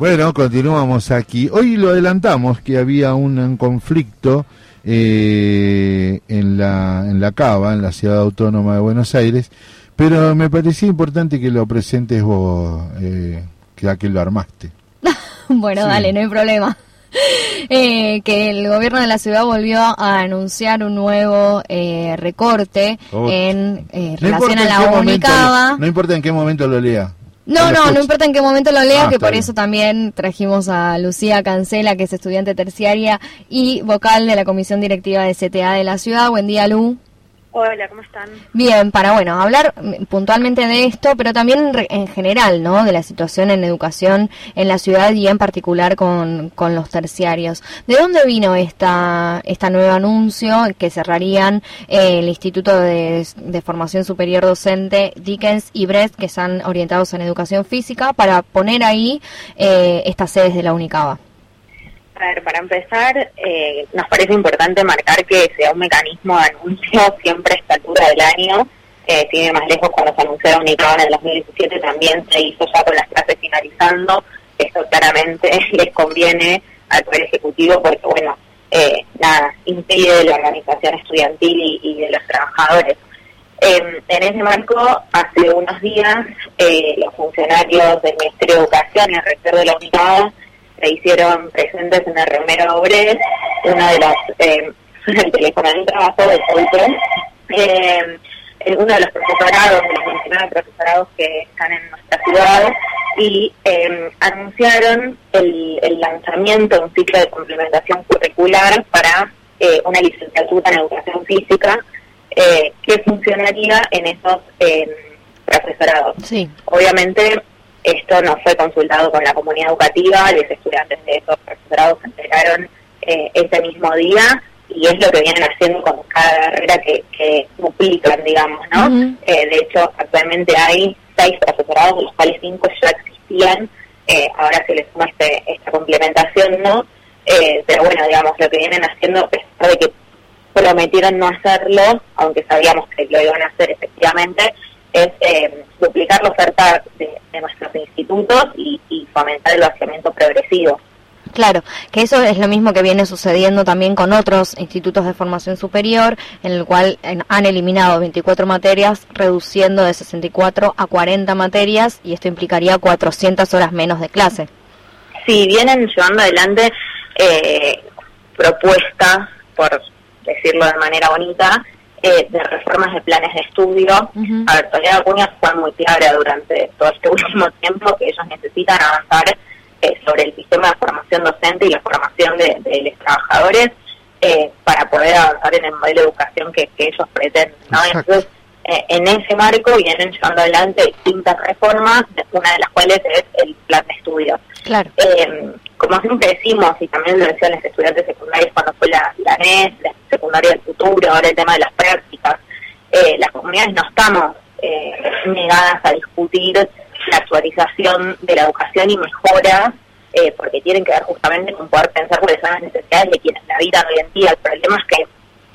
Bueno, continuamos aquí. Hoy lo adelantamos que había un, conflicto eh, en, la, en la Cava, en la ciudad autónoma de Buenos Aires, pero me parecía importante que lo presentes vos, eh, que que lo armaste. bueno, dale, no hay problema. Eh, que el gobierno de la ciudad volvió a anunciar un nuevo eh, recorte en relación a la Unicaba. No importa en qué momento lo lea. No, no, no importa en qué momento lo lea, ah, que por eso también trajimos a Lucía Cancela, que es estudiante terciaria y vocal de la Comisión Directiva de CTA de la ciudad. Buen día, Lu. Hola, ¿cómo están? Bien, para bueno, hablar puntualmente de esto, pero también en general, ¿no? De la situación en educación en la ciudad y en particular con, con los terciarios. ¿De dónde vino esta, esta nuevo anuncio que cerrarían eh, el Instituto de, Formación Superior Docente Dickens y Brest, que están orientados en educación física, para poner ahí eh, estas sedes de la UNICABA? A ver, para empezar, eh, nos parece importante marcar que sea un mecanismo de anuncio siempre a esta altura del año. Eh, sigue más lejos cuando se anunció la en el 2017, también se hizo ya con las clases finalizando. Esto claramente les conviene al Poder Ejecutivo porque, bueno, eh, nada, impide la organización estudiantil y, de los trabajadores. Em, en ese marco, hace unos días, eh, los funcionarios del Ministerio de Educación y el rector de la UNICAD se hicieron presentes en el Romero Obres, uno de los, eh, el teléfono del trabajo de eh, uno de los profesorados, de los 29 profesorados que están en nuestra ciudad, y eh, anunciaron el, el, lanzamiento de un ciclo de complementación curricular para eh, una licenciatura en educación física eh, que funcionaría en esos profesorados. Sí. Obviamente esto no fue consultado con la comunidad educativa, los estudiantes de esos profesorados se enteraron eh, ese mismo día y es lo que vienen haciendo con cada carrera que, que duplican, digamos, ¿no? Eh, de hecho, actualmente hay seis profesorados, de los cuales cinco ya existían, eh, ahora se les suma este, esta complementación, ¿no? pero bueno, digamos, lo que vienen haciendo, a pesar de que prometieron no hacerlo, aunque sabíamos que lo iban a hacer efectivamente, es eh, duplicar la oferta de, nuestros institutos y, fomentar el vaciamiento progresivo. Claro, que eso es lo mismo que viene sucediendo también con otros institutos de formación superior, en el cual han eliminado 24 materias, reduciendo de 64 a 40 materias, y esto implicaría 400 horas menos de clase. Sí, vienen llevando adelante eh, propuestas, por decirlo de manera bonita, eh, de reformas de planes de estudio. A ver, Toledo Acuña fue muy clara durante todo este último tiempo que ellos necesitan avanzar eh, sobre el sistema de formación docente y la formación de, los trabajadores eh, para poder avanzar en el modelo de educación que, ellos pretenden. ¿no? Entonces, en ese marco vienen llevando adelante distintas reformas, una de las cuales es el plan de estudio. Claro como siempre decimos, y también lo decían los estudiantes secundarios cuando fue la, la NES, la secundaria del futuro, ahora el tema de las prácticas, eh, las comunidades no estamos eh, negadas a discutir la actualización de la educación y mejoras, eh, porque tienen que ver justamente con poder pensar cuáles son las necesidades de quienes la habitan hoy en día. El problema es que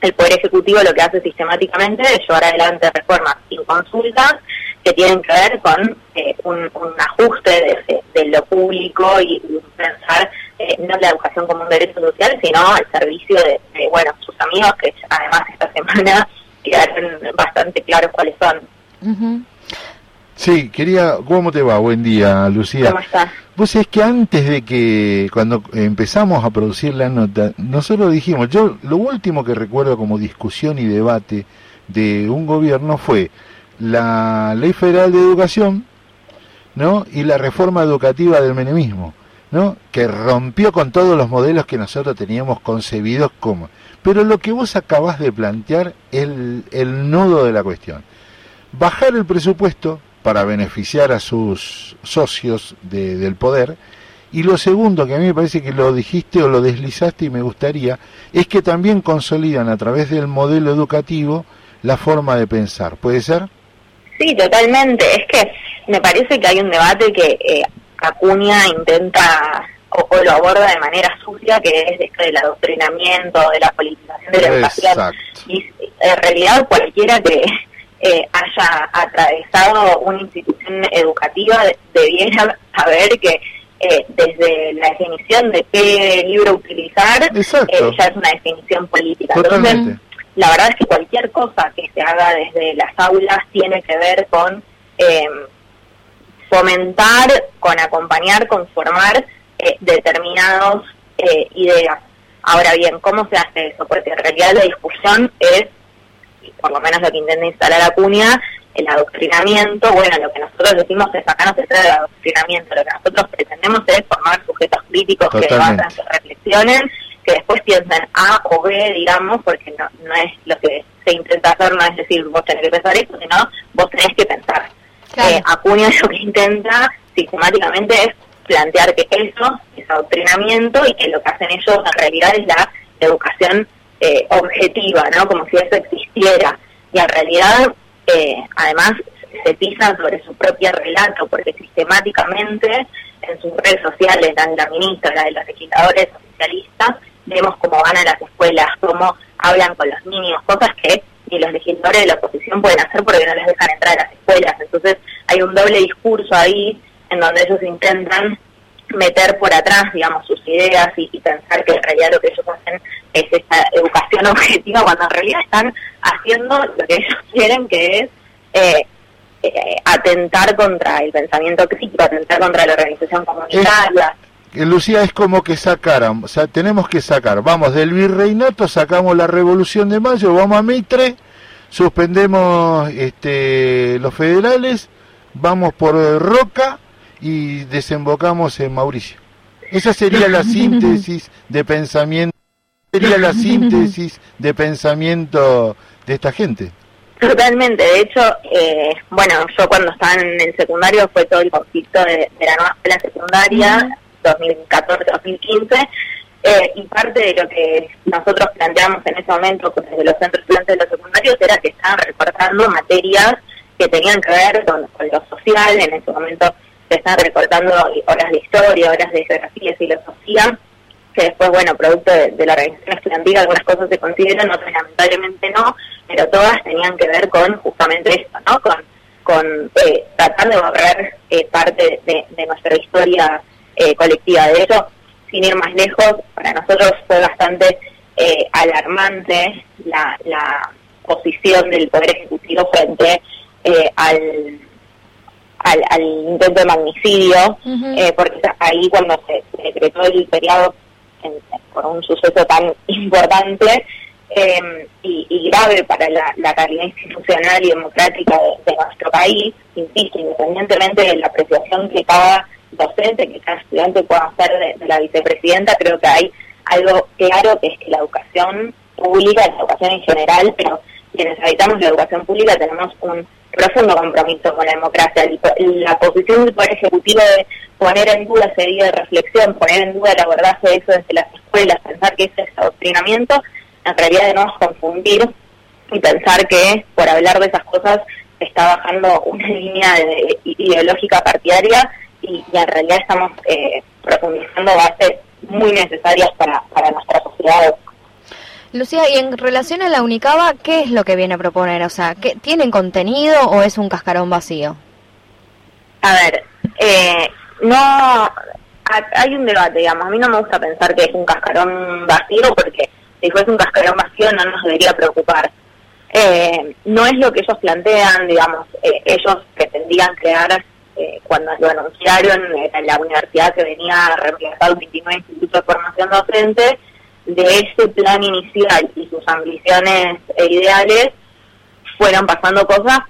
el Poder Ejecutivo lo que hace sistemáticamente es llevar adelante reformas sin consulta que tienen que ver con eh, un, ajuste de, lo público y, pensar eh, no la educación como un derecho social, sino al servicio de, bueno, sus amigos, que además esta semana quedaron bastante claros cuáles son. Sí, quería, ¿cómo te va? Buen día, Lucía. ¿Cómo estás? Vos es que antes de que, cuando empezamos a producir la nota, nosotros dijimos, yo lo último que recuerdo como discusión y debate de un gobierno fue la Ley Federal de Educación, ¿no? Y la reforma educativa del menemismo, ¿no? Que rompió con todos los modelos que nosotros teníamos concebidos como. Pero lo que vos acabás de plantear es el, el nudo de la cuestión. Bajar el presupuesto para beneficiar a sus socios del poder. Y lo segundo, que a mí me parece que lo dijiste o lo deslizaste y me gustaría, es que también consolidan a través del modelo educativo la forma de pensar. ¿Puede ser? Sí, totalmente. Es que me parece que hay un debate que eh, Acuña intenta o, lo aborda de manera sucia, que es esto del adoctrinamiento, de la politización de la educación. Y en realidad cualquiera que eh, haya atravesado una institución educativa debiera saber que eh, desde la definición de qué libro utilizar, eh, ya es una definición política. Entonces, la verdad es que cualquier cosa que se haga desde las aulas tiene que ver con em, fomentar, con acompañar, con formar eh, determinados ideas. Ahora bien, ¿cómo se hace eso? Porque en realidad la discusión es, por lo menos lo que intenta instalar Acuña, el adoctrinamiento, bueno, lo que nosotros decimos es acá no se trata de adoctrinamiento, lo que nosotros pretendemos es formar sujetos críticos que basan sus reflexiones, que después piensen A o B, digamos, porque no, no es lo que se intenta hacer, no es decir, vos tenés que pensar esto, sino vos tenés que pensar. Eh, Acuña lo que intenta sistemáticamente es plantear que eso es adoctrinamiento y que lo que hacen ellos en realidad es la educación eh, objetiva, ¿no? Como si eso existiera. Y en realidad eh, además se pisan sobre su propio relato, porque sistemáticamente en sus redes sociales, la de la ministra, la de los legisladores oficialistas, vemos cómo van a las escuelas, cómo hablan con los niños, cosas que ni los legisladores de la oposición pueden hacer porque no les dejan entrar a las escuelas. Entonces hay un doble discurso ahí en donde ellos intentan meter por atrás, digamos, sus ideas y, pensar que en realidad lo que ellos hacen es esta educación objetiva, cuando en realidad están haciendo lo que ellos quieren, que es eh, eh, atentar contra el pensamiento crítico, atentar contra la organización comunitaria. Lucía, es como que sacaran, o sea, tenemos que sacar, vamos del virreinato, sacamos la revolución de mayo, vamos a Mitre, suspendemos este, los federales, vamos por Roca, y desembocamos en Mauricio. Esa sería la síntesis de pensamiento, sería la síntesis de pensamiento de esta gente. Totalmente, de hecho, eh, bueno, yo cuando estaba en el secundario fue todo el conflicto de, la nueva escuela secundaria, 2014-2015, eh, y parte de lo que nosotros planteamos en ese momento desde los centros de los secundarios era que estaban recortando materias que tenían que ver con, con lo social, en ese momento se están recortando horas de historia, horas de geografía, filosofía, que después, bueno, producto de, la organización estudiantil, algunas cosas se consideran, otras lamentablemente no, pero todas tenían que ver con justamente esto, ¿no? Con, con eh, tratar de borrar eh, parte de, nuestra historia eh, colectiva. De hecho, sin ir más lejos, para nosotros fue bastante alarmante la, la posición del Poder Ejecutivo frente al al, intento de magnicidio, eh, porque ahí cuando se, decretó el feriado por un suceso tan importante em, y, grave para la, calidad institucional y democrática de, nuestro país, insisto, independientemente de la apreciación que cada docente, que cada estudiante pueda hacer de, la vicepresidenta, creo que hay algo claro que es que la educación pública, la educación en general, pero quienes habitamos la educación pública tenemos un profundo compromiso con la democracia. La posición del Poder Ejecutivo de poner en duda ese día de reflexión, poner en duda el abordaje de eso desde las escuelas, pensar que ese es adoctrinamiento, en realidad de no confundir y pensar que por hablar de esas cosas está bajando una línea ideológica partidaria y, en realidad estamos eh, profundizando bases muy necesarias para, para nuestra sociedad Lucía, y en relación a la Unicaba, ¿qué es lo que viene a proponer? O sea, ¿qué, ¿tienen contenido o es un cascarón vacío? A ver, eh, no, hay un debate, digamos. A mí no me gusta pensar que es un cascarón vacío porque si fuese un cascarón vacío no nos debería preocupar. Eh, no es lo que ellos plantean, digamos, eh, ellos pretendían crear, cuando lo anunciaron, en la universidad que venía a reemplazar el 29 Instituto de Formación Docente, de ese plan inicial y sus ambiciones e ideales fueron pasando cosas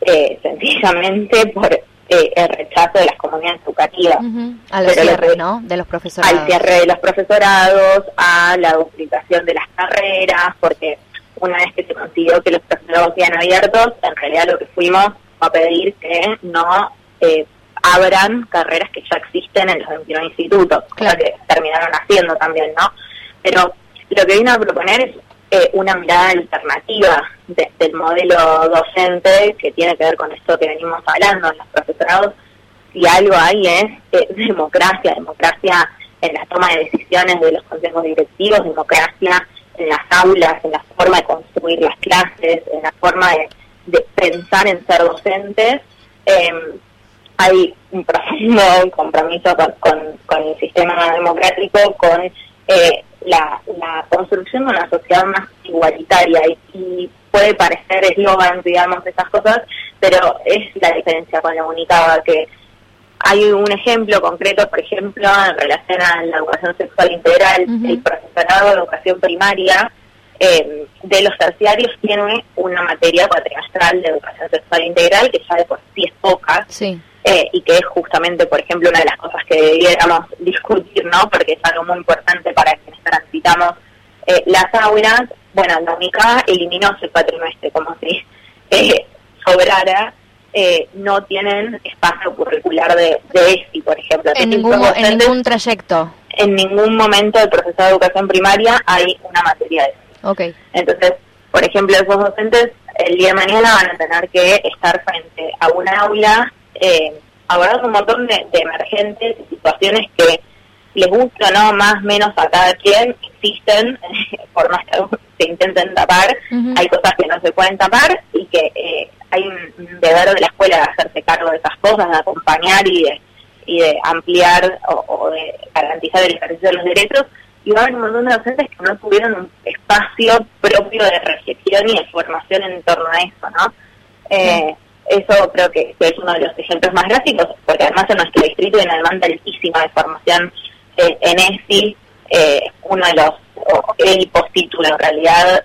eh, sencillamente por eh, el rechazo de las comunidades educativas. Al cierre, ¿no? De los profesorados. Al cierre de los profesorados, a la duplicación de las carreras, porque una vez que se consiguió que los profesorados sean abiertos, en realidad lo que fuimos a pedir que no eh, abran carreras que ya existen en los 21 institutos, cosa que terminaron haciendo también, ¿no? pero lo que vino a proponer es eh, una mirada alternativa del modelo docente que tiene que ver con esto que venimos hablando en los profesorados. Si algo hay es eh, democracia, democracia en la toma de decisiones de los consejos directivos, democracia en las aulas, en la forma de construir las clases, en la forma de, pensar en ser docentes. Em, hay un profundo compromiso con, con, el sistema democrático, con eh, la, la, construcción de una sociedad más igualitaria. Y, puede parecer eslogan, digamos, esas cosas, pero es la diferencia con la UNICABA que hay un ejemplo concreto, por ejemplo, en relación a la educación sexual integral, el profesorado de educación primaria eh, de los terciarios tiene una materia cuatrimestral de educación sexual integral que ya de por sí es poca. Sí. Eh, y que es justamente, por ejemplo, una de las cosas que debiéramos discutir, ¿no? Porque es algo muy importante para quienes transitamos eh, las aulas. Bueno, la UNICA eliminó ese cuatrimestre como si eh, sobrara. Eh, no tienen espacio curricular de, de ESI, por ejemplo. En ningún, en ningún trayecto. En ningún momento del proceso de educación primaria hay una materia de ESI. Okay. Entonces, por ejemplo, esos docentes el día de mañana van a tener que estar frente a una aula eh, abordando un montón de, emergentes y situaciones que les gusta no más o menos a cada quien existen por más que se intenten tapar hay cosas que no se pueden tapar y que eh, hay un deber de la escuela de hacerse cargo de esas cosas de acompañar y de, y de ampliar o, de garantizar el ejercicio de los derechos y va a haber un montón de docentes que no tuvieron un espacio propio de reflexión y de formación en torno a eso no eh, eso creo que, es uno de los ejemplos más gráficos, porque además en nuestro distrito hay una demanda altísima de formación eh, en ESI, eh, uno de los, el postítulo en realidad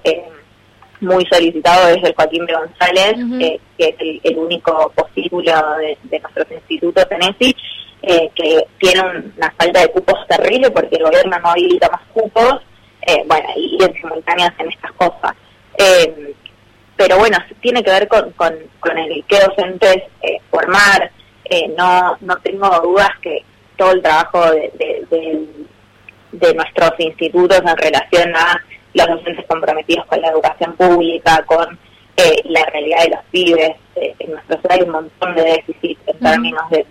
muy solicitado es el Joaquín B. González, que es el, único postítulo de, nuestros institutos en ESI, que tiene una falta de cupos terrible porque el gobierno no habilita más cupos, bueno, y, en simultáneas en estas cosas pero bueno, tiene que ver con, con, el que docentes eh, formar. Eh, no, no tengo dudas que todo el trabajo de, de, nuestros institutos en relación a los docentes comprometidos con la educación pública, con eh, la realidad de los pibes. en nuestro hay un montón de déficit en términos de,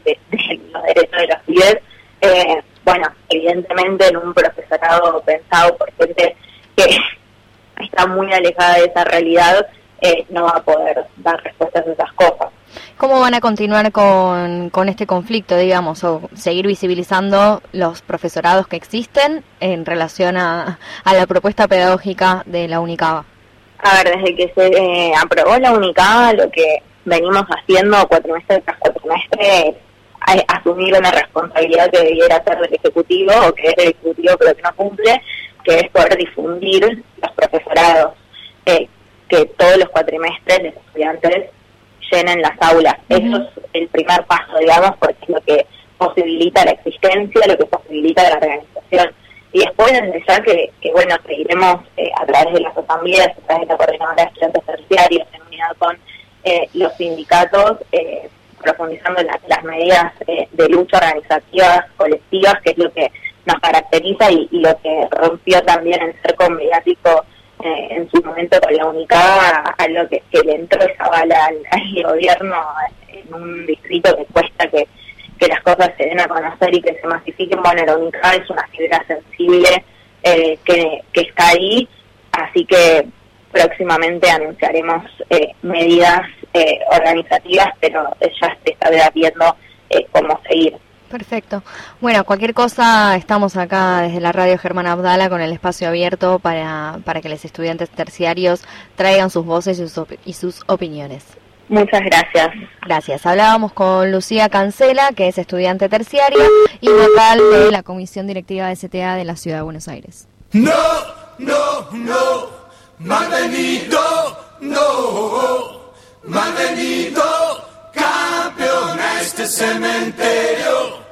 los derechos de los pibes. Bueno, evidentemente en un profesorado pensado por gente que está muy alejada de esa realidad, eh, no va a poder dar respuestas a esas cosas. ¿Cómo van a continuar con, con este conflicto, digamos, o seguir visibilizando los profesorados que existen en relación a, a la propuesta pedagógica de la UNICABA? A ver, desde que se eh, aprobó la UNICABA, lo que venimos haciendo cuatrimestre tras cuatrimestre es asumir una responsabilidad que debiera ser del Ejecutivo, o que es del Ejecutivo pero que no cumple, que es poder difundir los profesorados. Eh, que todos los cuatrimestres los estudiantes llenen las aulas. Eso es el primer paso, digamos, porque es lo que posibilita la existencia, lo que posibilita la organización. Y después de que, que bueno, seguiremos eh, a través de las asambleas, a través de la coordinadora de estudiantes terciarios, en unidad con eh, los sindicatos, eh, profundizando en las medidas de lucha organizativas, colectivas, que es lo que nos caracteriza y, lo que rompió también el cerco mediático eh, en su momento con la UNICA a lo que, le entró esa bala al, gobierno en un distrito que cuesta que, las cosas se den a conocer y que se masifiquen. Bueno, la UNICA es una fibra sensible eh, que, está ahí, así que próximamente anunciaremos eh, medidas organizativas, pero ya se está debatiendo cómo seguir. Perfecto. Bueno, cualquier cosa, estamos acá desde la radio Germán Abdala con el espacio abierto para, para que los estudiantes terciarios traigan sus voces y sus, y sus opiniones. Muchas gracias. Gracias. Hablábamos con Lucía Cancela, que es estudiante terciaria y vocal de la Comisión Directiva de STA de la Ciudad de Buenos Aires. No, no, no, malvenido, no, Ma venido campeón a este cementerio.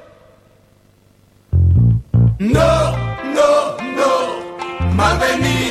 No, no, no, ma venido.